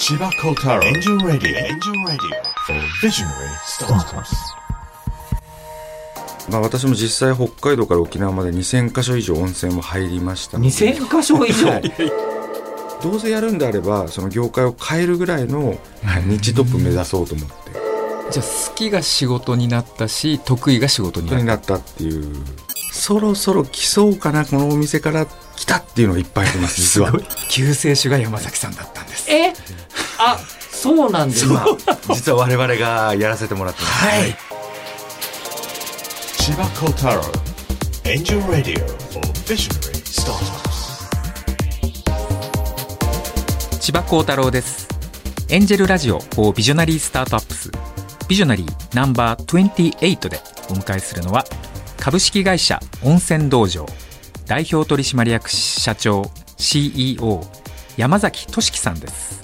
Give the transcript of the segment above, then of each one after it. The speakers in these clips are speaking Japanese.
千葉幸太郎エンジェルラディオエンジェルラディオ Visionary Startups. まあ私も実際北海道から沖縄まで2000箇所以上温泉も入りましたので。2000箇所以上？どうせやるんであればその業界を変えるぐらいの日トップ目指そうと思って。じゃあ好きが仕事になったし得意が仕事になった。本当になったっていう。そろそろ来そうかなこのお店から。来たっていうのがいっぱいあります実は。救世主が山崎さんだったんです。え？あそうなんです。か実は我々がやらせてもらってます。はい。千葉幸太郎エンジェルラディオ for Visionary Startups. 千葉幸太郎です。エンジェルラジオ for ビジョナリースタートアップスビジョナリーナンバー28でお迎えするのは株式会社温泉道場。代表取締役社長 CEO 山崎俊樹さんです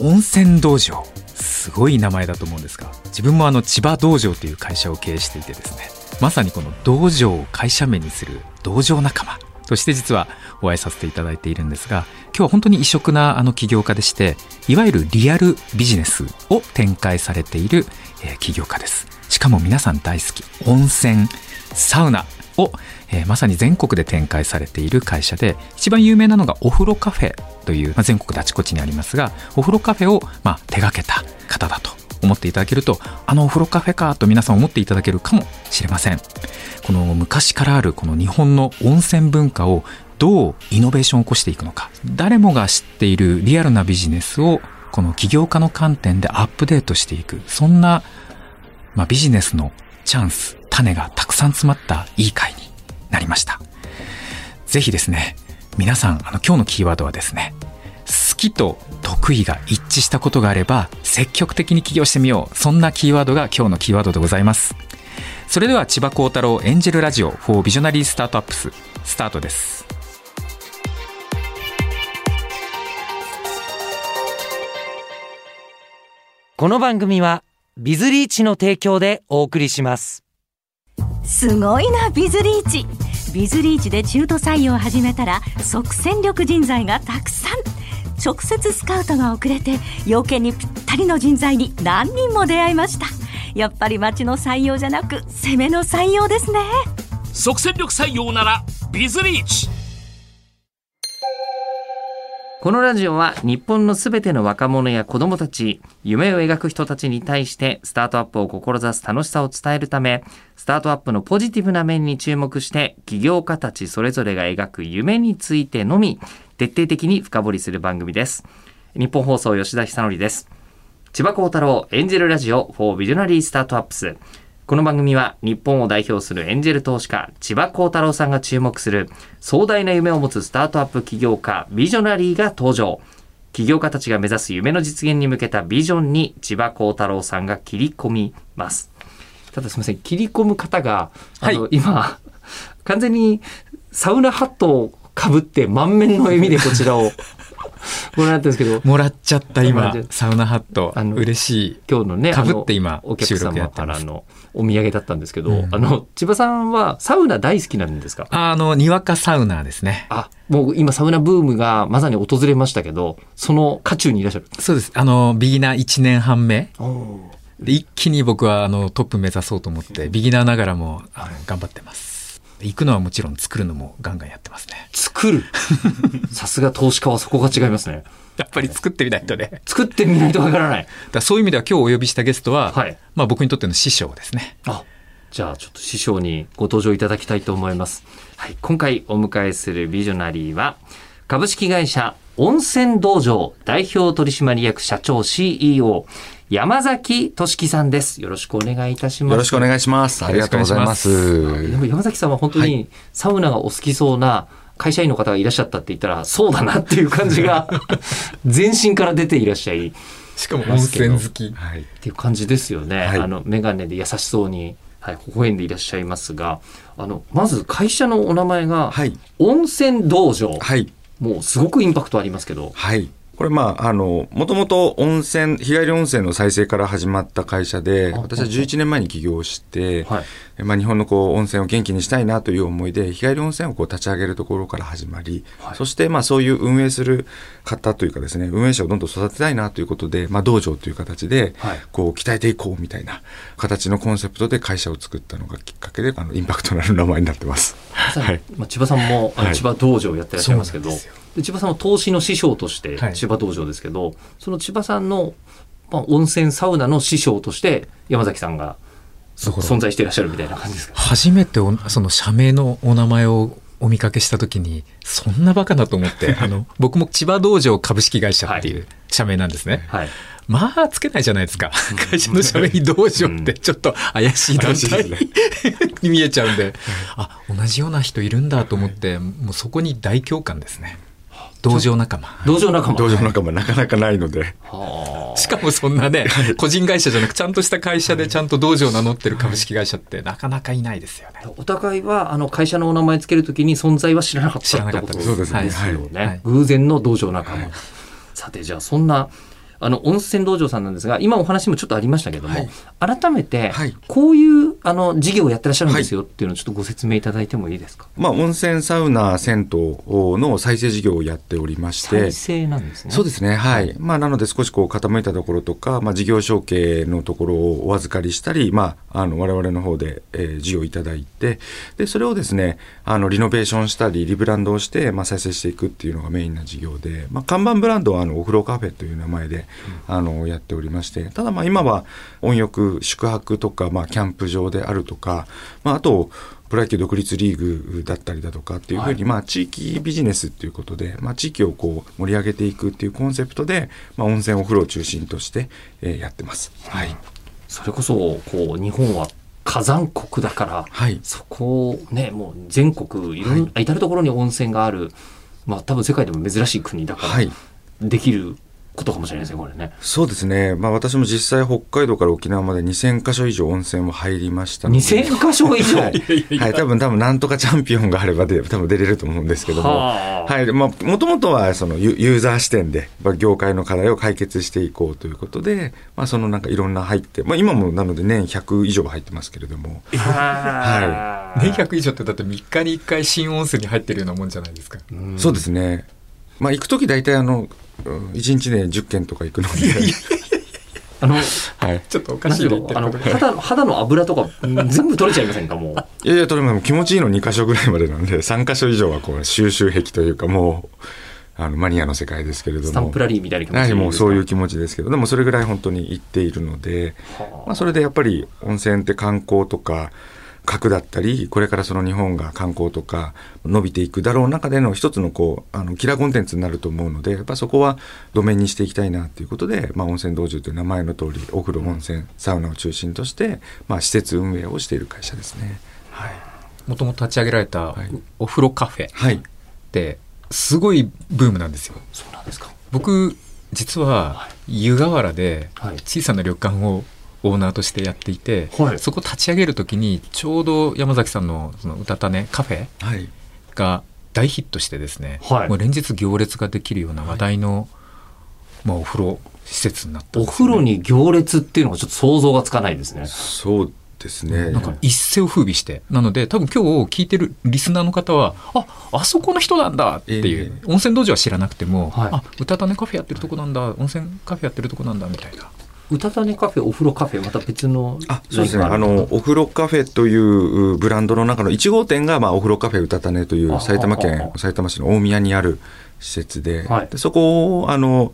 温泉道場。すごい名前だと思うんですが自分もあの千葉道場という会社を経営していてですねまさにこの道場を会社名にする道場仲間。として実はお会いさせていただいているんですが今日は本当に異色なあの起業家でしていわゆるリアルビジネスを展開されている、え起業家です。しかも皆さん大好き。温泉サウナ。を、えーまさに全国で展開されている会社で一番有名なのがお風呂カフェという、まあ、全国であちこちにありますがお風呂カフェを、まあ、手掛けた方だと思っていただけるとあのお風呂カフェかと皆さん思っていただけるかもしれません。この昔からあるこの日本の温泉文化をどうイノベーションを起こしていくのか。誰もが知っているリアルなビジネスをこの起業家の観点でアップデートしていく。そんな、まあ、ビジネスのチャンス種がたくさん詰まったいい回になりました。ぜひですね皆さんあの今日のキーワードはですね好きと得意が一致したことがあれば積極的に起業してみよう。そんなキーワードが今日のキーワードでございます。それでは千葉幸太郎エンジェルラジオ for ビジョナリースタートアップススタートです。この番組はビズリーチの提供でお送りします。すごいなビズリーチ。ビズリーチで中途採用を始めたら即戦力人材がたくさん。直接スカウトが遅れて要件にぴったりの人材に何人も出会いました。やっぱり町の採用じゃなく攻めの採用ですね。即戦力採用ならビズリーチ。このラジオは日本のすべての若者や子供たち、夢を描く人たちに対してスタートアップを志す楽しさを伝えるため、スタートアップのポジティブな面に注目して、起業家たちそれぞれが描く夢についてのみ、徹底的に深掘りする番組です。日本放送吉田久典です。千葉幸太郎エンジェルラジオ for ビジこの番組は日本を代表するエンジェル投資家千葉幸太郎さんが注目する壮大な夢を持つスタートアップ起業家ビジョナリーが登場。起業家たちが目指す夢の実現に向けたビジョンに千葉幸太郎さんが切り込みます。ただすみません、切り込む方が、あの、今、完全にサウナハットをかぶって満面の笑みでこちらをご覧になってるんですけど、もらっちゃった今サウナハット。あの嬉しい。今日のね、かぶって今お客様からのお土産だったんですけど、うん。あの、千葉さんはサウナ大好きなんですか？あのにわかサウナーですね。あ、もう今サウナブームがまさに訪れましたけど、その渦中にいらっしゃる。そうです。あのビギナー1年半目。で一気に僕はあのトップ目指そうと思ってビギナーながらも頑張ってます行くのはもちろん作るのもガンガンやってますね作る？さすが投資家はそこが違いますね。やっぱり作ってみないとね作ってみないとわからない。だそういう意味では今日お呼びしたゲストは、はいまあ僕にとっての師匠ですねあ、じゃあちょっと師匠にご登場いただきたいと思います。はい、今回お迎えするビジョナリーは、株式会社温泉道場代表取締役社長 CEO 山崎俊樹さんです。よろしくお願いいたします。よろしくお願いします。ありがとうございます。でも山崎さんは本当にサウナがお好きそうな会社員の方がいらっしゃったって言ったら、そうだなっていう感じが 全身から出ていらっしゃい。しかも。温泉好き。はい。っていう感じですよね。はい。あの、メガネで優しそうに、はい、微笑んでいらっしゃいますが、あの、まず会社のお名前が、はい。温泉道場。はい。もうすごくインパクトありますけど、はいこれまあ、あの、もともと温泉、日帰り温泉の再生から始まった会社で、私は11年前に起業して、はい。えまあ日本のこう温泉を元気にしたいなという思いで、日帰り温泉をこう立ち上げるところから始まり、そしてまあそういう運営する方というかですね、運営者をどんどん育てたいなということで、まあ道場という形ではい、こう鍛えていこうみたいな形のコンセプトで会社を作ったのがきっかけで、あの、インパクトのある名前になってます。はい。まあ、千葉さんもあのはい。千葉道場をやってらっしゃいますけど、そうなん千葉さんは投資の師匠としてはい。千葉道場ですけど、その千葉さんの、まあ、温泉サウナの師匠として山崎さんが存在していらっしゃるみたいな感じですか？初めておその社名のお名前をお見かけした時にそんなバカなと思って あの僕も千葉道場株式会社っていう社名なんですね、はい。まあつけないじゃないですか。会社の社名に道場ってちょっと怪しい団体 に見えちゃうんで。あ同じような人いるんだと思ってもうそこに大共感ですね道場仲間。道場仲間。道場仲間なかなかないので、はあ。しかもそんなね個人会社じゃなくちゃんとした会社でちゃんと道場を名乗ってる株式会社ってなかなかいないですよね。お互いはあの会社のお名前つけるときに存在は知らなかった知らなかったですってことですそうですねよね、はい。偶然の道場仲間、さてじゃあそんなあの温泉道場さんなんですが今お話もちょっとありましたけども、はい。改めてはい。こういうあの事業をやってらっしゃるんですよっていうのをちょっとご説明いただいてもいいですか？まあ、温泉、サウナ、銭湯の再生事業をやっておりまして再、生なんですね。そうですね、はい。まあ、なので少しこう傾いたところとか、まあ、事業承継のところをお預かりしたり、まあ、あの、我々の方で、えー事業をいただいて、で、それをですね、あの、リノベーションしたり、リブランドをして、まあ、再生していくっていうのがメインな事業で、まあ、看板ブランドは、あの、お風呂カフェという名前で、あの、やっておりまして、ただ、まあ、今は、温浴、宿泊とか、まあ、キャンプ場であるとか、まあ、あと、プロ野球独立リーグだったりだとかっていうふうに、まあ、地域ビジネスっていうことで、まあ、地域をこう盛り上げていくっていうコンセプトで、まあ、温泉お風呂を中心として、えーやってます。はい。それこそこう日本は火山国だから、はいそこをねもう全国いろん、至る所に温泉があるまあ多分世界でも珍しい国だから、はい。できることかもしれないですねこれね。そうですね。まあ、私も実際北海道から沖縄まで2000箇所以上温泉も入りましたので。2000箇所以上？はい、はい、多分多分なんとかチャンピオンがあればで多分出れると思うんですけども、はあ。はい、まあもともとはそのユユーザー視点でまあ業界の課題を解決していこうということで、まあそのなんかいろんな入って、まあ今もなので年100以上入ってますけれども、は年100以上ってだって3日に1回新温泉に入ってるようなもんじゃないですか。そうですね。まあ行く時大体あのうん。1日で10件とか行くので、あのはい。ちょっとおかしていあの肌の肌の油とかうん。全部取れちゃいませんかもう？いやいや、とれも気持ちいいの2箇所ぐらいまでなんで、3箇所以上はこう収集癖というかもう、あのマニアの世界ですけれども。スタンプラリーみたいな気持ちはい、もうそういう気気持ちですけど、でもそれぐらい本当に行っているので、まあ、それでやっぱり温泉って観光とか、核だったり、これからその日本が観光とか伸びていくだろう中での一つのこう、あの、キラーコンテンツになると思うので、やっぱそこはドメインにしていきたいなということで、まあ温泉道場という名前の通り、お風呂、温泉、サウナを中心として、まあ施設運営をしている会社ですね。はい。もともと立ち上げられたはいお風呂カフェっはい。てすごいブームなんですよそうなんですか。僕実は湯河原ではい小さな旅館をオーナーとしてやっていて、はい。そこ立ち上げる時にちょうど山崎さんのその歌たねカフェはい。が大ヒットしてですね、はい。もう連日行列ができるような話題の、まあ、お風呂施設になったんお風呂に行列っていうのがちょっと想像がつかないですね。そうですね。なんか一世を風靡して。なので多分今日聞いてるリスナーの方はああそこの人なんだっていう、え温泉道場は知らなくても、はい。あ歌たねカフェやってるとこなんだ温泉カフェやってるとこなんだみたいなうたたねカフェ、お風呂カフェ、また別の。あそうですね。あの、お風呂カフェというブランドの中の1号店が、まあ、お風呂カフェうたたねといあう埼玉あ県あ埼玉市の大宮にある施設で、はいでそこを、あの、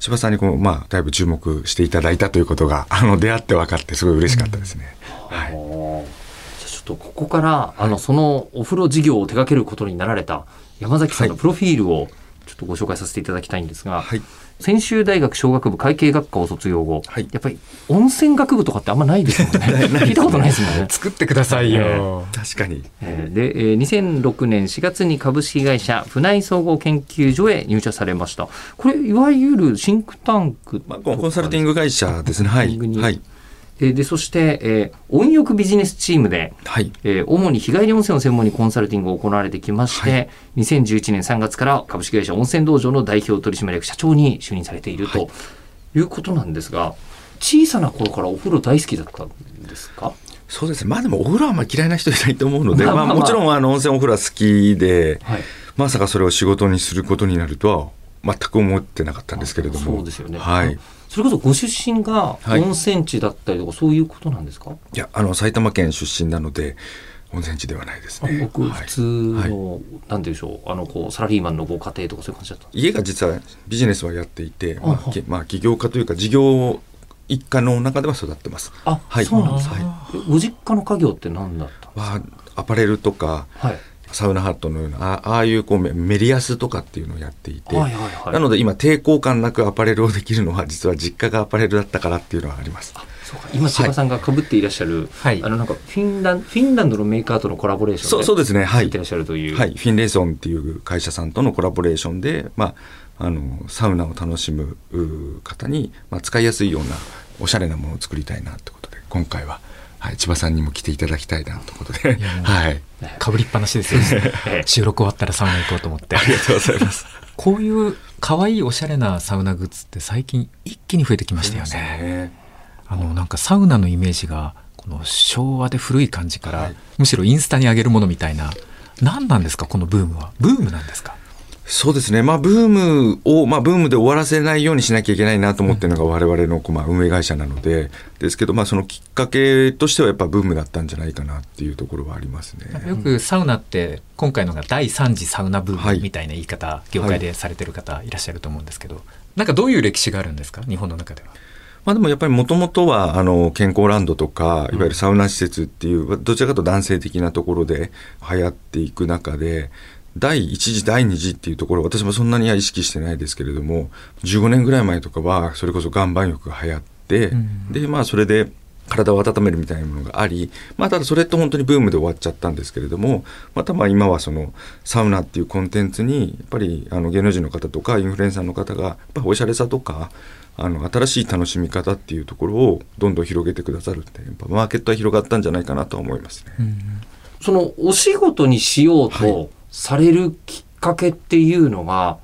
千葉さんにこう、まあ、だいぶ注目していただいたということが、あの、出会って分かって、すごい嬉しかったですね。はい。じゃあちょっとここから、あの、そのお風呂事業を手掛けることになられた山崎さんのプロフィールをちょっとご紹介させていただきたいんですが、はい。専修大学商学部会計学科を卒業後、はいやっぱり温泉学部とかってあんまないですもん ね。聞いたことないですもんね。作ってくださいよ、確かに。えーで、えー2006年4月に株式会社船井総合研究所へ入社されました。これ、いわゆるシンクタンク、まあ、コンサルティング会社ですね。はい。はい。えーでそして、えー温浴ビジネスチームで、はい。えー主に日帰り温泉を専門にコンサルティングを行われてきまして、2011年3月から株式会社温泉道場の代表取締役社長に就任されているとい。うことなんですが、小さな頃からお風呂大好きだったんですか？そうですね。まあでもお風呂はあんまり嫌いな人いないと思うので、まあまあまあ。まあもちろんあの温泉お風呂は好きで、はい。まさかそれを仕事にすることになるとは全く思ってなかったんですけれども。そうですよね。はいそれこそご出身がはい。温泉地だったりとか、そういうことなんですか？いやあの埼玉県出身なので温泉地ではないですね。僕、はい。普通の、なんていうんでしょう、あの、こう、サラリーマンのご家庭とかそういう感じだった家が実はビジネスはやっていて、まあまあ起業家というか事業一家の中では育ってます。あ、はい。そうなんですか、はえご実家の家業って何だったんですか？はアパレルとかはい。サウナハットのようなあああいうこうメメリアスとかっていうのをやっていて、はいはいはい。なので今抵抗感なくアパレルをできるのは実は実家がアパレルだったからっていうのはあります。そうか。今千葉さんが被っていらっしゃる、はい。あのなんかフィンランフィンランドのメーカーとのコラボレーションそうそうですね。はい。やってらっしゃるという、はい、フィンレーソンっていう会社さんとのコラボレーションで、まあ、あのサウナを楽しむ方に、まあ、使いやすいようなおしゃれなものを作りたいなってことで今回は、はい、千葉さんにも来ていただきたいなということで、はい、かぶりっぱなしですよ。ええ。収録終わったらサウナ行こうと思って。ありがとうございます。こういう可愛いおしゃれなサウナグッズって最近一気に増えてきましたよね。ね。あのなんかサウナのイメージがこの昭和で古い感じから、はい。むしろインスタに上げるものみたいな。何なんですかこのブームは。ブームなんですか？そうですね、まあ、ブームを、まあ、ブームで終わらせないようにしなきゃいけないなと思ってるのが我々の、まあ、運営会社なので、ですけど、まあ、そのきっかけとしてはやっぱブームだったんじゃないかなっていうところはありますね。よくサウナって今回のが第3次サウナブーはい。ムみたいな言い方、業界でされてる方いらっしゃると思うんですけど、なんかどういう歴史があるんですか日本の中では？まあでもやっぱりもともとはあの健康ランドとかいわゆるサウナ施設っていうどちらかと男性的なところで流行っていく中で第1次第2次っていうところ私もそんなには意識してないですけれども15年ぐらい前とかはそれこそ岩盤浴が流行って、うん。でまあそれで体を温めるみたいなものがあり、まあ、ただそれって本当にブームで終わっちゃったんですけれどもまたまあ今はそのサウナっていうコンテンツにやっぱりあの芸能人の方とかインフルエンサーの方がやっぱりおしゃれさとかあの新しい楽しみ方っていうところをどんどん広げてくださるってやっぱマーケットは広がったんじゃないかなとは思いますね。そのお仕事にしようとされるきっかけっていうのが、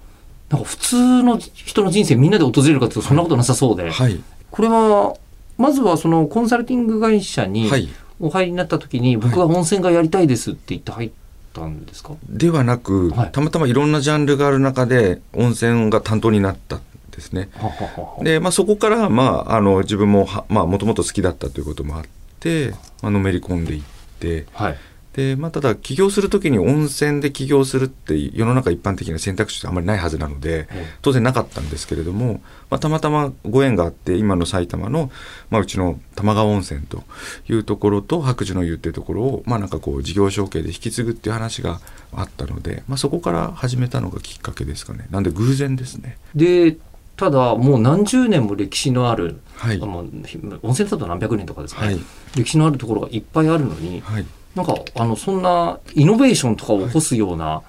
なんか普通の人の人生みんなで訪れるかっていうとそんなことなさそうで、はい、これはまずはそのコンサルティング会社にはい。お入りになった時に、僕は温泉がやりたいですって言って入ったんですか、ではなく、はい。たまたまいろんなジャンルがある中で温泉が担当になったんですね。はははは。で、まあ、そこから、まあ、あの自分もはまあもともと好きだったということもあって、まあのめり込んでいってはいで、まあ、ただ起業するときに温泉で起業するって世の中一般的な選択肢ってあまりないはずなのでええ。当然なかったんですけれども、まあ、たまたまご縁があって今の埼玉の、まあ、うちの玉川温泉というところと白寿の湯っていうところを、まあ、なんかこう事業承継で引き継ぐっていう話があったので、まあ、そこから始めたのがきっかけですかね。なんで偶然ですね。でただもう何十年も歴史のある、はい。あのひ温泉だと何百年とかですね、はい。歴史のあるところがいっぱいあるのに、はいなんかあのそんなイノベーションとかを起こすような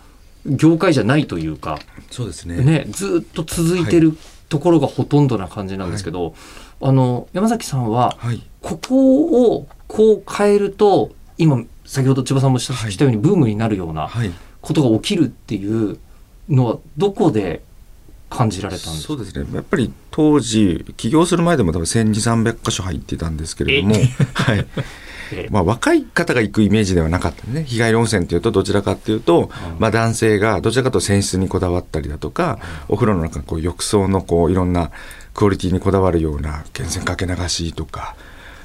業界じゃないというか、そうですね。ね、ずっと続いてるところがほとんどな感じなんですけど、あの山崎さんははい。ここをこう変えると今先ほど千葉さんもしたはい。したようにブームになるようなはい。ことが起きるっていうのはどこで感じられたんですか？そうですね。やっぱり当時起業する前でも多分1200300箇所入ってたんですけれども、はい。えまあ、若い方が行くイメージではなかったね。日帰り温泉っていうとどちらかっていうと、まあ、男性がどちらかと泉質にこだわったりだとか、お風呂の中のこう浴槽のこういろんなクオリティにこだわるような源泉かけ流しとか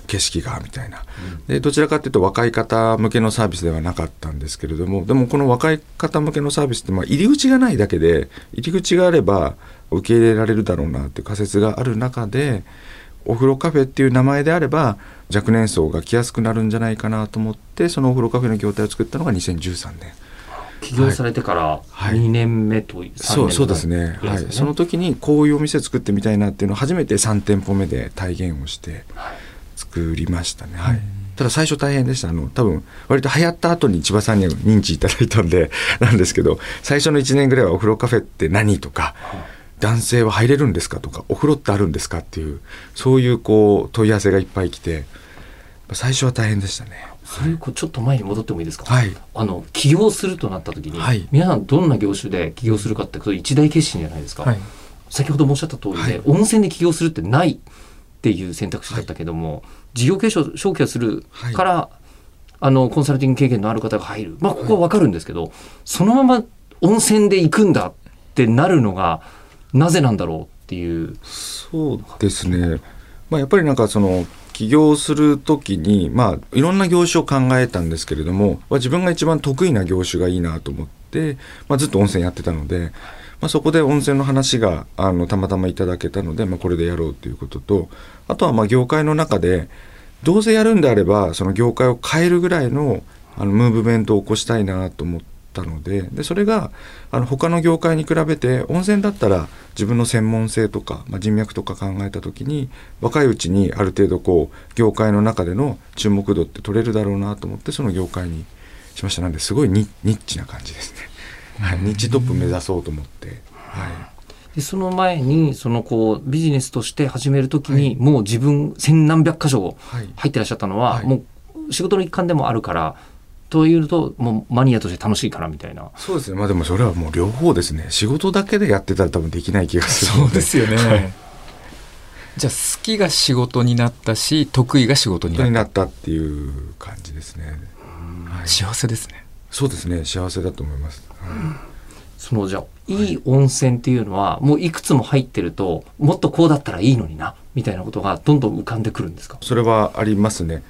景色がみたいな。でどちらかというと若い方向けのサービスではなかったんですけれどもでもこの若い方向けのサービスってまあ入り口がないだけで入り口があれば受け入れられるだろうなっていう仮説がある中でお風呂カフェっていう名前であれば若年層が来やすくなるんじゃないかなと思ってそのお風呂カフェの業態を作ったのが2013年。起業されてからはい。2年目と3年目そうそうですね。ぐらはい。い、その時にこういうお店作ってみたいなっていうのを初めて3店舗目で体現をして作りましたね、はい。ただ最初大変でした。あの多分割と流行った後に千葉さんには認知いただいたんで なんですけど最初の1年ぐらいはお風呂カフェって何とか男性は入れるんですかとかお風呂ってあるんですかっていうそういうこう問い合わせがいっぱい来て最初は大変でしたね。それちょっと前に戻ってもいいですか、はい。あの起業するとなった時に、はい。皆さんどんな業種で起業するかってこれ一大決心じゃないですか、はい。先ほどもおっしゃった通りで、はい。温泉で起業するってないっていう選択肢だったけども、事業継承承継をするから、あのコンサルティング経験のある方が入る。まあここは分かるんですけど、そのまま温泉で行くんだってなるのがなぜなんだろうっていう。そうですね、まあ、やっぱりなんかその起業するときに、まあ、いろんな業種を考えたんですけれども、まあ、自分が一番得意な業種がいいなと思って、まあ、ずっと温泉やってたので、まあ、そこで温泉の話があのたまたまいただけたので、まあ、これでやろうということとあとはまあ業界の中でどうせやるんであればその業界を変えるぐらいのあのムーブメントを起こしたいなと思ったのででそれがあの他の業界に比べて温泉だったら自分の専門性とか、まあ、人脈とか考えた時に若いうちにある程度こう業界の中での注目度って取れるだろうなと思ってその業界にしました。なんですごいニニッチな感じですね、はい、ニッチトップ目指そうと思って、はい、でその前にそのこうビジネスとして始めるときに、もう自分千何百箇所はい。入ってらっしゃったのは、はい。もう仕事の一環でもあるからというともうマニアとして楽しいからみたいな。そうですね。まあでもそれはもう両方ですね。仕事だけでやってたら多分できない気がするそうですよね。じゃあ好きが仕事になったし得意が仕事に本当になっなったっていう感じですね、はたい、幸せですね。そうですね幸せだと思います、はい。そのじゃあいい温泉っていうのはもういくつも入ってるともっとこうだったらいいのになみたいなことがどんどん浮かんでくるんですか？それはありますね。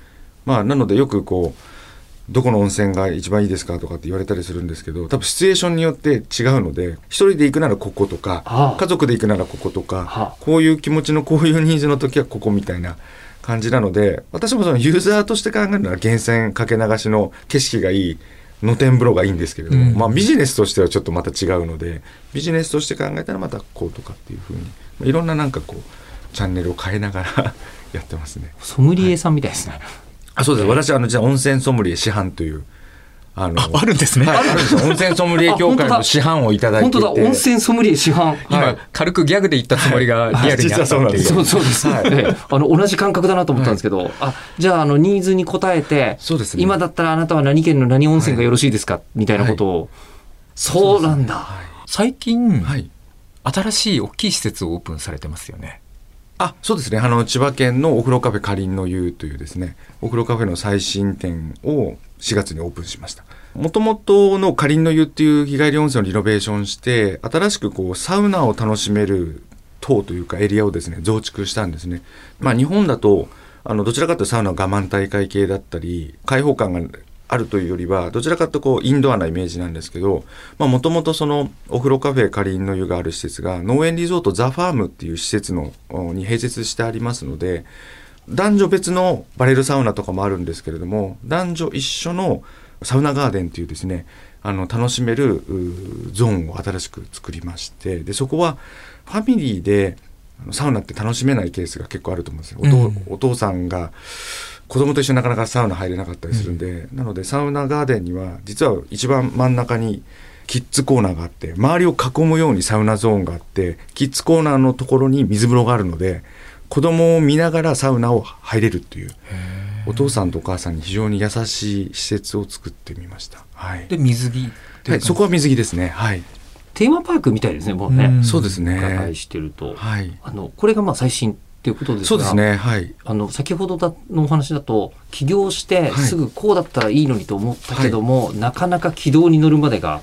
まあ、なのでよくこう、どこの温泉が一番いいですかとかって言われたりするんですけど、多分シチュエーションによって違うので、一人で行くならこことか、ああ。家族で行くならこことはかあ、こういう気持ちのこういうニーズの時はここみたいな感じなので、私もそのユーザーとして考えるなら源泉かけ流しの景色がいい、露天風呂がいいんですけれども、うんまあビジネスとしてはちょっとまた違うので、ビジネスとして考えたらまたこうとかっていうふうに、まあいろんななんかこう、チャンネルを変えながら やってますね。ソムリエさんみたいですね、あそうです。私、あの、じゃあ温泉ソムリエ師範という、あの、ああるんですね。はい、あるんですよ。温泉ソムリエ協会の師範をいただいてて。本当だ。温泉ソムリエ師範今、はい。軽くギャグで言ったつもりがリアルにあったっていう。そうそうです、はい。ええ。あの同じ感覚だなと思ったんですけど、あじゃああのニーズに応えてそうですね。今だったらあなたは何県の何温泉がよろしいですか、みたいなことを、そうなんだ、最近、はい。新しい大きい施設をオープンされてますよね。あ、そうですね。あの、千葉県のお風呂カフェかりんの湯というですね、お風呂カフェの最新店を4月にオープンしました。もともとのかりんの湯っていう日帰り温泉をリノベーションして、新しくこう、サウナを楽しめる棟というかエリアをですね、増築したんですね。まあ日本だと、あの、どちらかというとサウナは我慢大会系だったり、開放感があるというよりは、どちらかというとこう、インドアなイメージなんですけど、まあもともとそのお風呂カフェかりんの湯がある施設が、農園リゾートザ・ファームっていう施設の、おに併設してありますので、男女別のバレルサウナとかもあるんですけれども、男女一緒のサウナガーデンっていうですね、あの、楽しめるゾーンを新しく作りまして、で、そこはファミリーでサウナって楽しめないケースが結構あると思うんですよ。お父うんお父さんが子供と一緒になかなかサウナ入れなかったりするんで、なのでサウナガーデンには実は一番真ん中にキッズコーナーがあって周りを囲むようにサウナゾーンがあってキッズコーナーのところに水風呂があるので子供を見ながらサウナを入れるっていうお父さんとお母さんに非常に優しい施設を作ってみました。はい。で、水着はい、そこは水着ですね。はい。テーマパークみたいですねもうね、うんそうですね。伺いしてると、はい。あのこれがまあ最新っていうことですがそうですね。はい。あの先ほどだのお話だと起業してはい。すぐこうだったらいいのにと思ったけども、なかなか軌道に乗るまでが、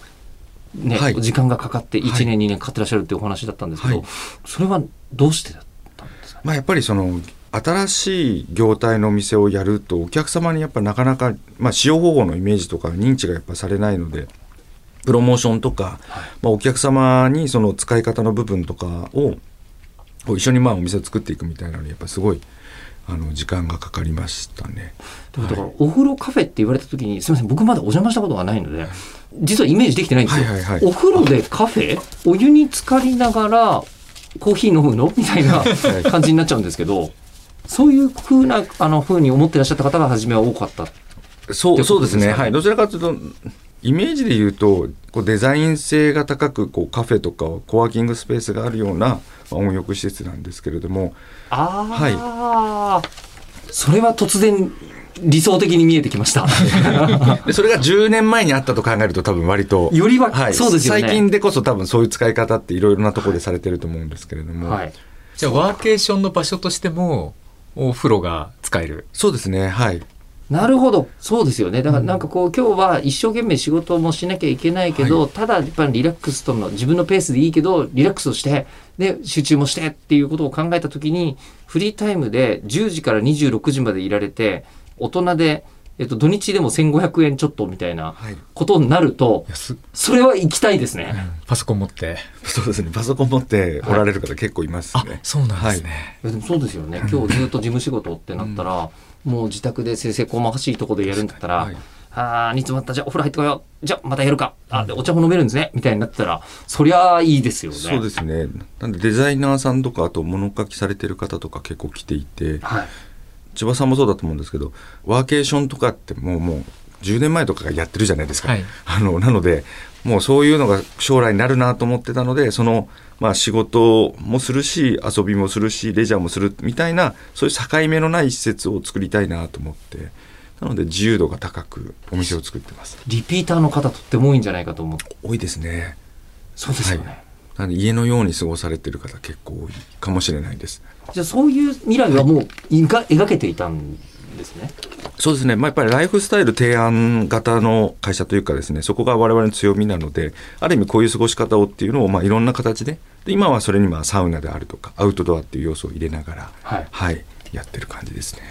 ねはい。時間がかかって1はい。年、2年かかってらっしゃるっていうお話だったんですけど、はい。それはどうしてだったんですか？まあ、やっぱりその新しい業態のお店をやるとお客様にやっぱなかなか、まあ、使用方法のイメージとか認知がやっぱされないのでプロモーションとか、まあ、お客様にその使い方の部分とかを一緒にまあお店を作っていくみたいなのにやっぱすごいあの時間がかかりましたね。だからお風呂カフェって言われた時にすみません。僕まだお邪魔したことがないので実はイメージできてないんですよ、はいはいはい。お風呂でカフェお湯に浸かりながらコーヒー飲むの？みたいな感じになっちゃうんですけどそういうふうなあのふうに思ってらっしゃった方が初めは多かったそうそうですね。はい、どちらかというとイメージで言うとこうデザイン性が高くこうカフェとかコワーキングスペースがあるような、まあ温浴施設なんですけれどもああ、それは突然理想的に見えてきました。でそれが10年前にあったと考えると多分割とよりははい、そうですよね。最近でこそ多分そういう使い方っていろいろなところでされてると思うんですけれども、はい。じゃあワーケーションの場所としてもお風呂が使える。そうですね。はいなるほど。そうですよね。だからなんかこう、今日は一生懸命仕事もしなきゃいけないけど、ただやっぱりリラックスとの自分のペースでいいけど、リラックスをして、で、集中もしてっていうことを考えたときに、フリータイムで10時から26時までいられて、大人で、えっと、土日でも1500円ちょっとみたいなはい。ことになると、安っ。それは行きたいですね。パソコン持って。そうですね。パソコン持っておられる方結構いますあね、そうなんですね、い。やでもそうですよね。今日ずっと事務仕事ってなったら、もう自宅で先生細かしいところでやるんだったら、はいああ、煮詰まった。じゃあお風呂入ってこよう。じゃあまたやるか。あ、で、お茶も飲めるんですね。みたいになったら、そりゃあいいですよね。そうですねなんでデザイナーさんとかあと物書きされてる方とか結構来ていてはい。千葉さんもそうだと思うんですけどワーケーションとかってもうもう10年前とかがやってるじゃないですか、はいあのなのでもうそういうのが将来になるなと思ってたのでその、まあ、仕事もするし遊びもするしレジャーもするみたいなそういう境目のない施設を作りたいなと思って。なので自由度が高くお店を作ってます。リピーターの方とっても多いんじゃないかと思う。多いですね。そうですよね。はい。なので家のように過ごされてる方結構多いかもしれないです。じゃあそういう未来はもう描けていたんですね。そうですね、まあ、やっぱりライフスタイル提案型の会社というかですねそこが我々の強みなのである意味こういう過ごし方をっていうのをまあいろんな形でで今はそれにまあサウナであるとかアウトドアっていう要素を入れながら、はいやってる感じですね。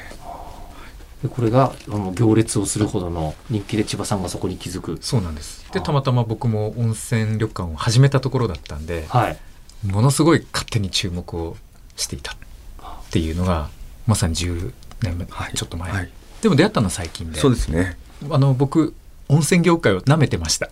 でこれがあの行列をするほどの人気で千葉さんがそこに気づく。そうなんですでたまたま僕も温泉旅館を始めたところだったんではい。ものすごい勝手に注目をしていたっていうのがまさに10年目、はい。ちょっと前、はい。でも出会ったのは最近で。そうですね。あの僕温泉業界を舐めてました。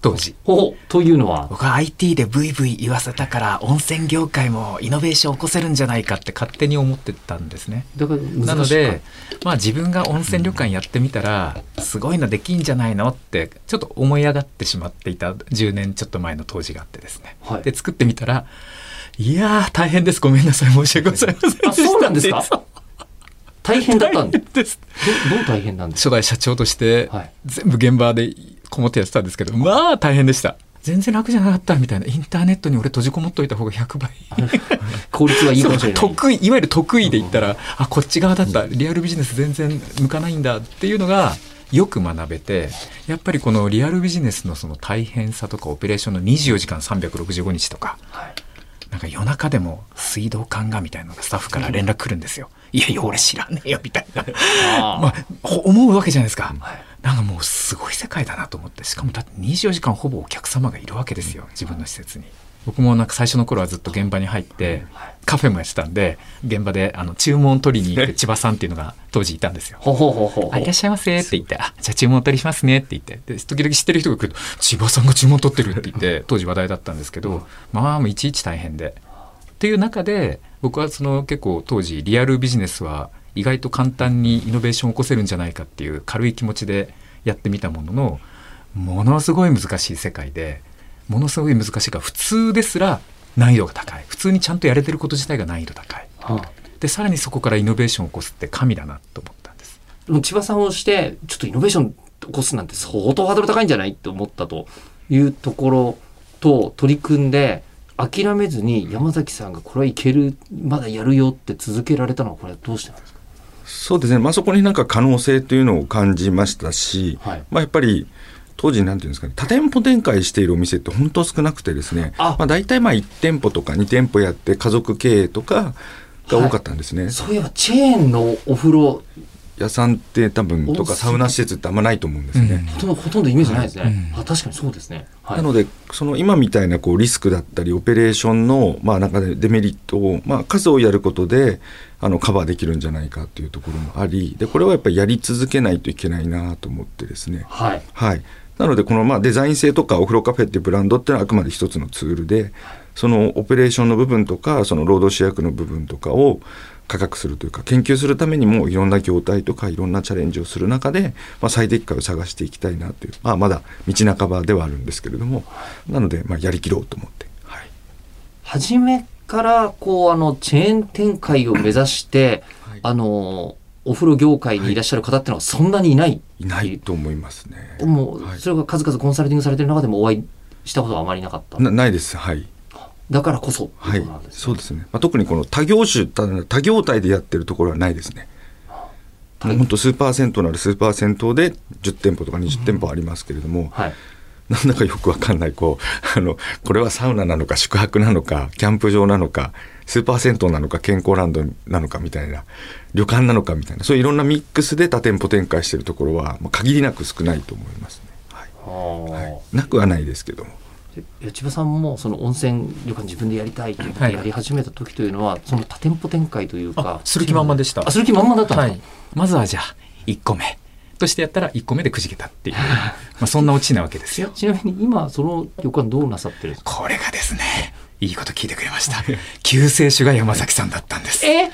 当時。ほうというのは？僕は IT でブイブイ言わせたから温泉業界もイノベーション起こせるんじゃないかって勝手に思ってたんですね。だから難しいなので、まあ、自分が温泉旅館やってみたらすごいのできんじゃないのってちょっと思い上がってしまっていた10年ちょっと前の当時があってですね、はい。で作ってみたらいやー大変です。ごめんなさい。申し訳ございませんでした。あそうなんですか？大変だったんです。どどう大変なんです初代社長としてはい。全部現場でこもってやってたんですけどまあ大変でした。全然楽じゃなかったみたいな。インターネットに俺閉じこもっといた方が100倍。効率はいいかもしれない。得意いわゆる得意で言ったら、あこっち側だったリアルビジネス全然向かないんだっていうのがよく学べてやっぱりこのリアルビジネスのその大変さとかオペレーションの24時間365日とかはいなんか夜中でも水道管がみたいなのがスタッフから連絡来るんですよ。いやいや俺知らねえよみたいな。あまあ、ほ思うわけじゃないですか、はい。なんかもうすごい世界だなと思って。しかもだって24時間ほぼお客様がいるわけですよ自分の施設に僕もなんか最初の頃はずっと現場に入ってカフェもやってたんで現場であの注文を取りに行く 千葉さんっていうのが当時いたんですよ。ほうほうほうほいらっしゃいませって言って、あ、じゃあ注文お取りしますねって言って、で、時々知ってる人が来ると、千葉さんが注文取ってるって言って、当時話題だったんですけど、まあ、もういちいち大変で。っていう中で、僕はその結構当時、リアルビジネスは意外と簡単にイノベーションを起こせるんじゃないかっていう軽い気持ちでやってみたものの、ものすごい難しい世界で、ものすごい難しいから、普通ですら難易度が高い。普通にちゃんとやれてること自体が難易度高い。はあで、さらにそこからイノベーションを起こすって神だなと思ったんです。でも千葉さんをして、ちょっとイノベーション起こすなんて相当ハードル高いんじゃないって思ったというところと取り組んで、諦めずに山崎さんがこれはいける、まだやるよって続けられたのはこれはどうしてなんですか？そうですね、まあ、そこになんか可能性というのを感じましたし、はいまあ、やっぱり当時なんていうんですかね多店舗展開しているお店って本当少なくてですねあ。まあ、大体まあ1店舗とか2店舗やって家族経営とかが多かったんですね、そういえばチェーンのお風呂、屋さんって多分とかおサウナ施設ってあんまないと思うんですね、ほとんどほとんどイメージないですね。うん。あ確かにそうですね。はい、なのでその今みたいなこうリスクだったりオペレーションのまあ中でデメリットをまあ数をやることであのカバーできるんじゃないかっていうところもありでこれはやっぱりやり続けないといけないなと思ってですね。はい。はいなのでこのまあデザイン性とかお風呂カフェっていうブランドっていうのはあくまで一つのツールでそのオペレーションの部分とかその労働主役の部分とかを価格するというか研究するためにもいろんな業態とかいろんなチャレンジをする中で、まあ、最適解を探していきたいなという、まあ、まだ道半ばではあるんですけれどもなので、まあ、やりきろうと思って、はい、初めからこうあのチェーン展開を目指して、はい。あのお風呂業界にい。らっしゃる方っていうのはそんなにいない、いないと思いますね。もうはい。それが数々コンサルティングされてる中でもお会いしたことはあまりなかった。なないです。はい。だからこそはい。そうですね、まあ、特にこの他業種た他業態でやってるところはないですね。本当数パーセントなら数パーセントで10店舗とか20店舗ありますけれども、はいなんだかよくわかんないこう あのこれはサウナなのか宿泊なのかキャンプ場なのかスーパー銭湯なのか健康ランドなのかみたいな旅館なのかみたいなそういういろんなミックスで多店舗展開しているところは、まあ、限りなく少ないと思いますね、はい。はい、なくはないですけども。で千葉さんもその温泉旅館自分でやりたいっていうことはい。でやり始めた時というのは、その多店舗展開というかあする気満々でした。あする気満々だったんですか、はい、まずはじゃあ1個目としてやったら1個目でくじけたっていう、まあ、そんなオチなわけですよ。ちなみに今その旅館どうなさってるんですか？これがですねいいこと聞いてくれました。救世主が山崎さんだったんです。え？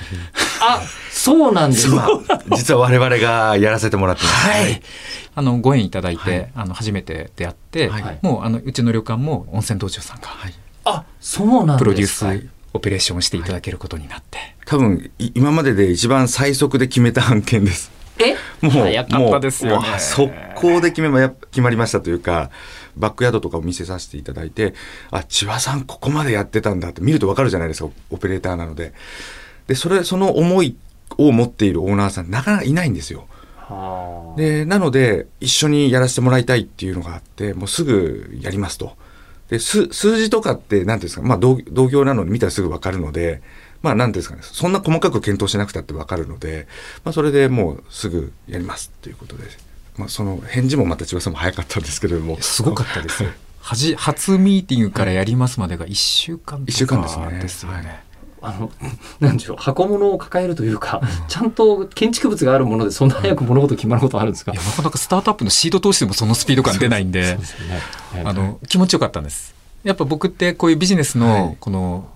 あそうなんです。か実は我々がやらせてもらってます、はい、あのご縁いただいて、あの初めて出会って、はい。もうあのうちの旅館も温泉道場さんがあそうなんですか。プロデュースオペレーションをしていただけることになって、多分い今までで一番最速で決めた案件ですえ？もう早かったですよね。もうわ速攻で決めまや決まりましたというかバックヤードとかを見せさせていただいてあ千葉さんここまでやってたんだって見るとわかるじゃないですかオペレーターなので。でそれその思いを持っているオーナーさんなかなかいないんですよ。はあ。でなので一緒にやらせてもらいたいっていうのがあってもうすぐやりますと。で数数字とかって何ていうんですか、まあ、同同業なのに見たらすぐ分かるのでまあ何ですかね。そんな細かく検討しなくたって分かるので、まあ、それでもうすぐやりますということで、まあ、その返事もまた千葉さんも早かったんですけれども。すごかったですよ。はじ初ミーティングからやりますまでが1週間とか一週間ですね。ですよね。はい。あのなんでしょう。箱物を抱えるというか、ちゃんと建築物があるものでそんな早く物事決まることあるんですか？いやなかなかスタートアップのシード投資でもそのスピード感出ないんででね。あの気持ちよかったんです。やっぱ僕ってこういうビジネスはい。のこの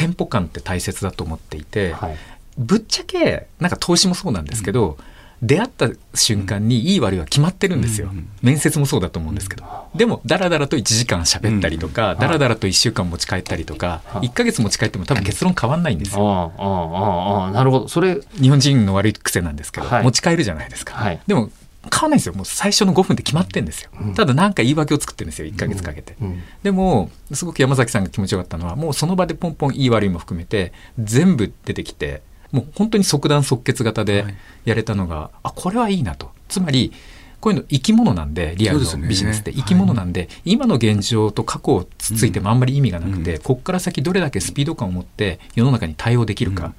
店舗感って大切だと思っていて、はい。ぶっちゃけなんか投資もそうなんですけど、出会った瞬間にいい悪いは決まってるんですよ、うん面接もそうだと思うんですけど、でもダラダラと1時間喋ったりとか、んダラダラと1週間持ち帰ったりとか、はい。1ヶ月持ち帰っても多分結論変わんないんですよ、ああああああなるほど。それ日本人の悪い癖なんですけど、はい。持ち帰るじゃないですか、はい。でも変わんないんですよ。もう最初の5分で決まってんですよ、うん。ただなんか言い訳を作ってるんですよ。1ヶ月かけて、うん。でもすごく山崎さんが気持ちよかったのはもうその場でポンポンいい悪いも含めて全部出てきてもう本当に即断即決型ではい。やれたのが、あこれはいいなと。つまりこういうの生き物なんでリアルのビジネスって。生き物なんで、今の現状と過去をつっついてもあんまり意味がなくて、うん。こっから先どれだけスピード感を持って世の中に対応できるか、うん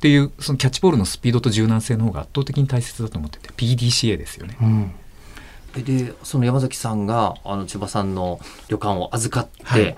っていうそのキャッチボールのスピードと柔軟性の方が圧倒的に大切だと思ってて PDCA ですよね。うん。えでその山崎さんがあの千葉さんの旅館を預かって、はい。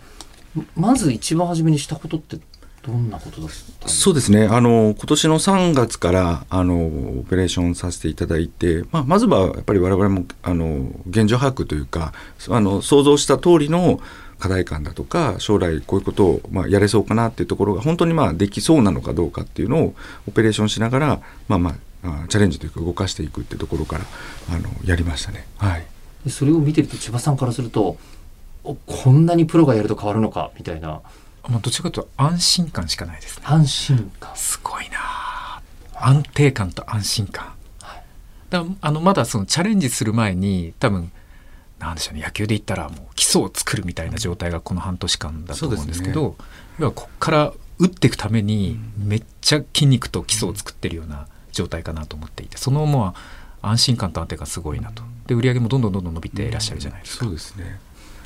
まず一番初めにしたことってどんなことだったんですか？そうですね。あの今年の3月からあのオペレーションさせていただいて、まあ、まずはやっぱり我々もあの現状把握というかあの想像した通りの課題感だとか将来こういうことを、まあ、やれそうかなっていうところが本当にまあできそうなのかどうかっていうのをオペレーションしながら、まあまあ、あチャレンジというか動かしていくっていうところからあのやりましたね。はいでそれを見てると千葉さんからするとおこんなにプロがやると変わるのかみたいなまあ、どちらかというと安心感しかないですね。安心感すごいなあ安定感と安心感。だからあのまだそのチャレンジする前に多分なんでしょうね。野球で言ったらもう基礎を作るみたいな状態がこの半年間だと思うんですけど要はここから打っていくためにめっちゃ筋肉と基礎を作ってるような状態かなと思っていてそのまあ安心感と安定感すごいなと。で売り上げもどんどんどんどん伸びていらっしゃるじゃないですか。そうですね。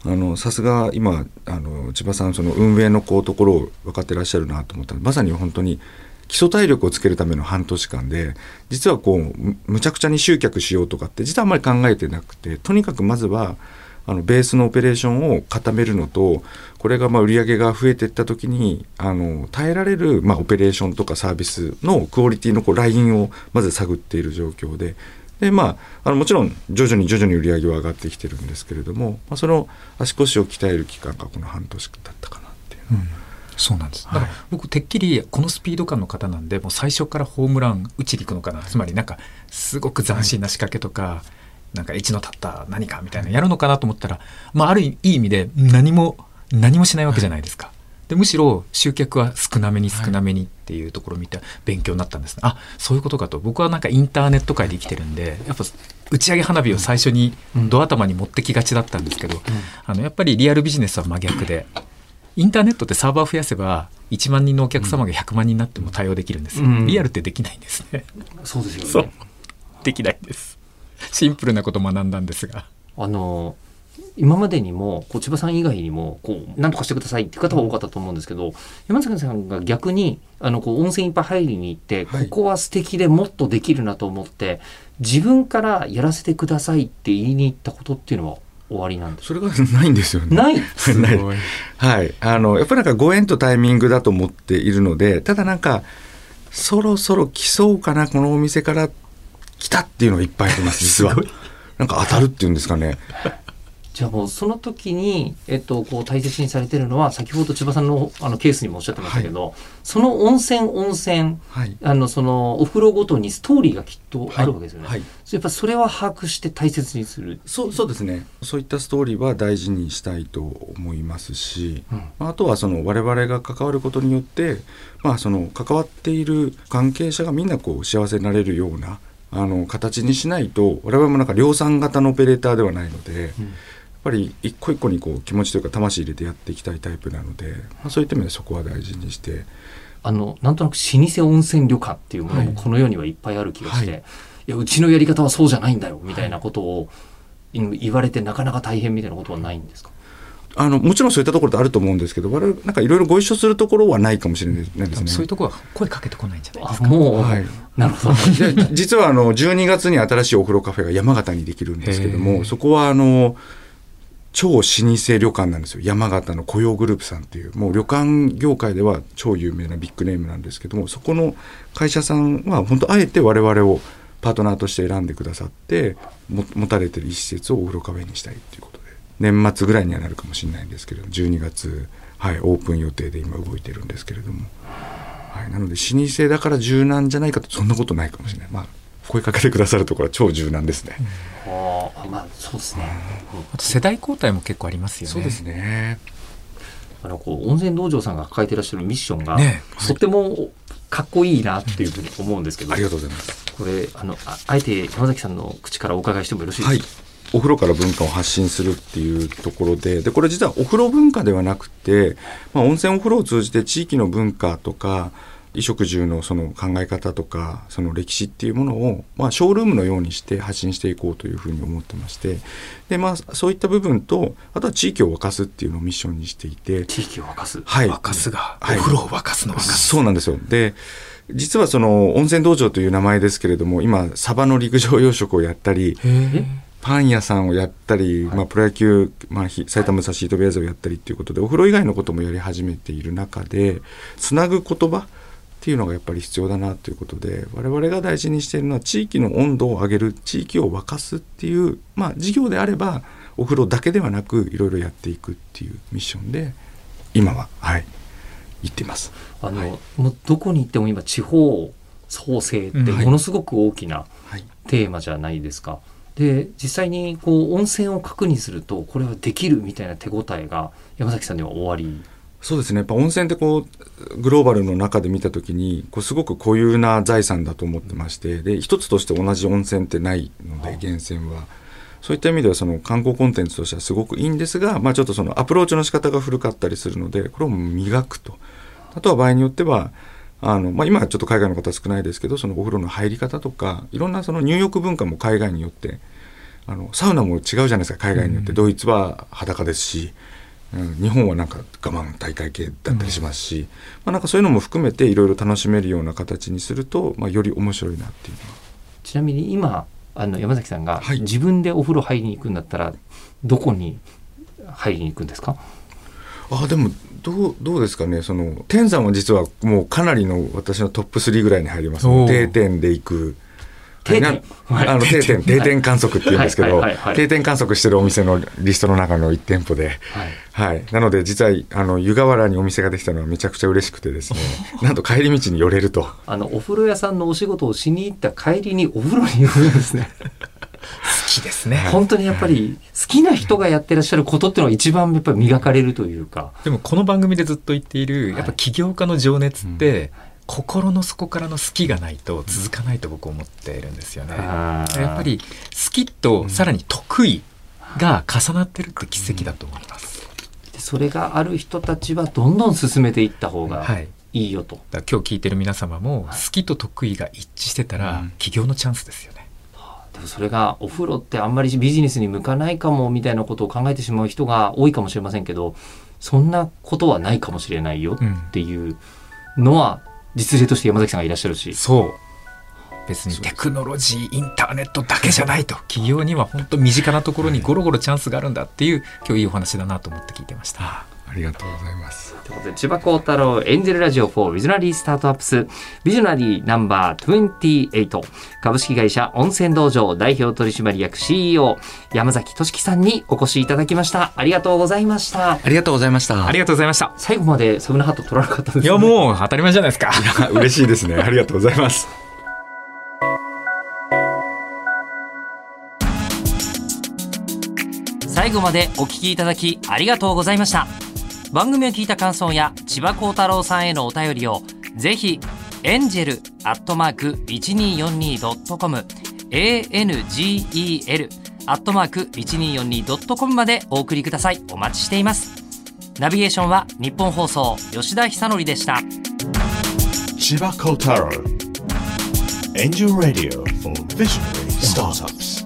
あのさすが今あの千葉さんその運営のこうところを分かってらっしゃるなと思った。らまさに本当に基礎体力をつけるための半年間で実はこうむちゃくちゃに集客しようとかって実はあんまり考えてなくてとにかくまずはあのベースのオペレーションを固めるのとこれがまあ売り上げが増えていった時にあの耐えられるまあオペレーションとかサービスのクオリティのこうラインをまず探っている状況ででまあ、あのもちろん徐々に徐々に売り上げは上がってきてるんですけれども、まあ、その足腰を鍛える期間がこの半年だったかなっていうそうなんです。だから僕てっきりこのスピード感の方なんでもう最初からホームラン打ちに行くのかな、つまりなんかすごく斬新な仕掛けとか、なんか一の立った何かみたいなやるのかなと思ったら、まああるいい意味で何も何もしないわけじゃないですか。でむしろ集客は少なめに少なめにっていうところを見て勉強になったんですね、あそういうことかと。僕はなんかインターネット界で生きてるんでやっぱ打ち上げ花火を最初にド頭に持ってきがちだったんですけど、あのやっぱりリアルビジネスは真逆でインターネットってサーバー増やせば1万人のお客様が100万人になっても対応できるんですよ、うん。リアルってできないんですね。そうですよね。できないんです。シンプルなことを学んだんですが。あの今までにもこう千葉さん以外にもこう何とかしてくださいって方は多かったと思うんですけど山崎さんが逆にあのこう温泉いっぱい入りに行って、はい。ここは素敵でもっとできるなと思って自分からやらせてくださいって言いに行ったことっていうのは終わりなんですそれがないんですよね。ない ないはい。あの、やっぱりなんかご縁とタイミングだと思っているので、ただなんか、そろそろ来そうかな、このお店から来たっていうのがいっぱいあります、実は。なんか当たるっていうんですかね。じゃあもうその時に、えっと、こう大切にされてるのは先ほど千葉さんのあのケースにもおっしゃってましたけど、その温泉温泉はい。あのそのお風呂ごとにストーリーがきっとあるわけですよね。はい。やっぱそれは把握して大切にする。そうそうですねそういったストーリーは大事にしたいと思いますし、うんまああとはその我々が関わることによって、まあ、その関わっている関係者がみんなこう幸せになれるようなあの形にしないと我々もなんか量産型のオペレーターではないので、やっぱり一個一個にこう気持ちというか魂入れてやっていきたいタイプなので、まあ、そういった意味でそこは大事にしてあのなんとなく老舗温泉旅館っていうものもこの世にはいっぱいある気がして、はいい、やうちのやり方はそうじゃないんだよみたいなことを言われてなかなか大変みたいなことはないんですか？あのもちろんそういったところってあると思うんですけど我々なんかいろいろご一緒するところはないかもしれないですね。そういうところは声かけてこないんじゃないですか？あもう、はいなるほど。で実はあの12月に新しいお風呂カフェが山形にできるんですけどへもーそこはあの超老舗旅館なんですよ。山形の雇用グループさんっていう。もう旅館業界では超有名なビッグネームなんですけどもそこの会社さんは本当あえて我々をパートナーとして選んでくださって持たれてる一施をお風呂カフェにしたいっていうことで。年末ぐらいにはなるかもしれないんですけれども12月、はい、オープン予定で今動いてるんですけれども。はい、なので老舗だから柔軟じゃないかとそんなことないかもしれない、まあ、声かけてくださるところは超柔軟ですね、ああまあそうですね。あと世代交代も結構ありますよね。そうですね。あのこう温泉道場さんが抱えていらっしゃるミッションが、ねとってもかっこいいなっていうふうに思うんですけど、ありがとうございます。これあのああえて山崎さんの口からお伺いしてもよろしいはいですか？お風呂から文化を発信するっていうところででこれ実はお風呂文化ではなくて、まあ、温泉お風呂を通じて地域の文化とか衣食住のその考え方とかその歴史っていうものを、まあ、ショールームのようにして発信していこうというふうに思ってましてで、まあ、そういった部分とあとは地域を沸かすっていうのをミッションにしていて地域を沸かす。はい。沸かすが、はい。お風呂を沸かすの沸かす。そうなんですよ。で、実はその温泉道場という名前ですけれども、今、サバの陸上養殖をやったり、パン屋さんをやったり、まあ、プロ野球、まあ、ひ埼玉武蔵シートベアーズをやったりっていうことで、お風呂以外のこともやり始めている中で、つなぐ言葉っていうのがやっぱり必要だなということで、我々が大事にしているのは、地域の温度を上げる、地域を沸かすっていう、まあ、事業であれば、お風呂だけではなく、いろいろやっていくっていうミッションで、今は、はい、行っています。あの、もうどこに行っても今地方創生ってうんはいものすごく大きなはいテーマじゃないですか。で実際にこう温泉を確認するとこれはできるみたいな手応えが山崎さんには終わり。そうですね。やっぱ温泉ってこうグローバルの中で見た時にこうすごく固有な財産だと思ってましてで一つとして同じ温泉ってないので源泉は。そういった意味ではその観光コンテンツとしてはすごくいいんですが、まあ、ちょっとそのアプローチの仕方が古かったりするのでこれを磨くと。あとは場合によってはあの、まあ、今はちょっと海外の方少ないですけどそのお風呂の入り方とかいろんなその入浴文化も海外によってあのサウナも違うじゃないですか海外によって、ドイツは裸ですし、うん、日本はなんか我慢大会系だったりしますし、まあ、なんかそういうのも含めていろいろ楽しめるような形にすると、まあ、より面白いなっていうのは。ちなみに今あの山崎さんがはい。自分でお風呂入りに行くんだったらどこに入りに行くんですか？あでもどうどうですかね。その天山は実はもうかなりの私のトップ3ぐらいに入ります定点で行く定な点。はい。あの定点定点観測って言うんですけどはい。はい。はい。はい。定点観測してるお店のリストの中の1店舗で、はい。なので実はあの湯河原にお店ができたのはめちゃくちゃ嬉しくてですね。なんと帰り道に寄れると。あのお風呂屋さんのお仕事をしに行った帰りにお風呂に寄るんですね。好きですね。本当にやっぱり好きな人がやってらっしゃることっていうのが一番やっぱり磨かれるというか。でもこの番組でずっと言っているやっぱ起業家の情熱って、心の底からの好きがないと続かないと僕思っているんですよね。やっぱり好きとさらに得意が重なってるって奇跡だと思います。でそれがある人たちはどんどん進めていった方がはい。いいよと、今日聞いてる皆様も好きと得意が一致してたら起業のチャンスですよね。でもそれがお風呂ってあんまりビジネスに向かないかもみたいなことを考えてしまう人が多いかもしれませんけどそんなことはないかもしれないようんっていうのは実例として山崎さんがいらっしゃるし。そう。別にテクノロジーインターネットだけじゃないと。企業には本当身近なところにゴロゴロチャンスがあるんだっていう今日いいお話だなと思って聞いてました。ありがとうございます。ということで千葉幸太郎エンジェルラジオ4ビジョナリースタートアップスビジョナリーナンバー28株式会社温泉道場代表取締役 CEO 山崎俊樹さんにお越しいただきました。ありがとうございました。ありがとうございました。ありがとうございました。最後までサウナハット取らなかったんですね。いやもう当たり前じゃないですか。あ嬉しいですね。ありがとうございます。最後までお聞きいただきありがとうございました番組を聞いた感想や千葉幸太郎さんへのお便りをぜひエンジェルアットマーク 1242.com angel アットマーク 1242.com までお送りください。お待ちしています。ナビゲーションは日本放送吉田久典でした。千葉幸太郎。Angel Radio for Visionary Startups.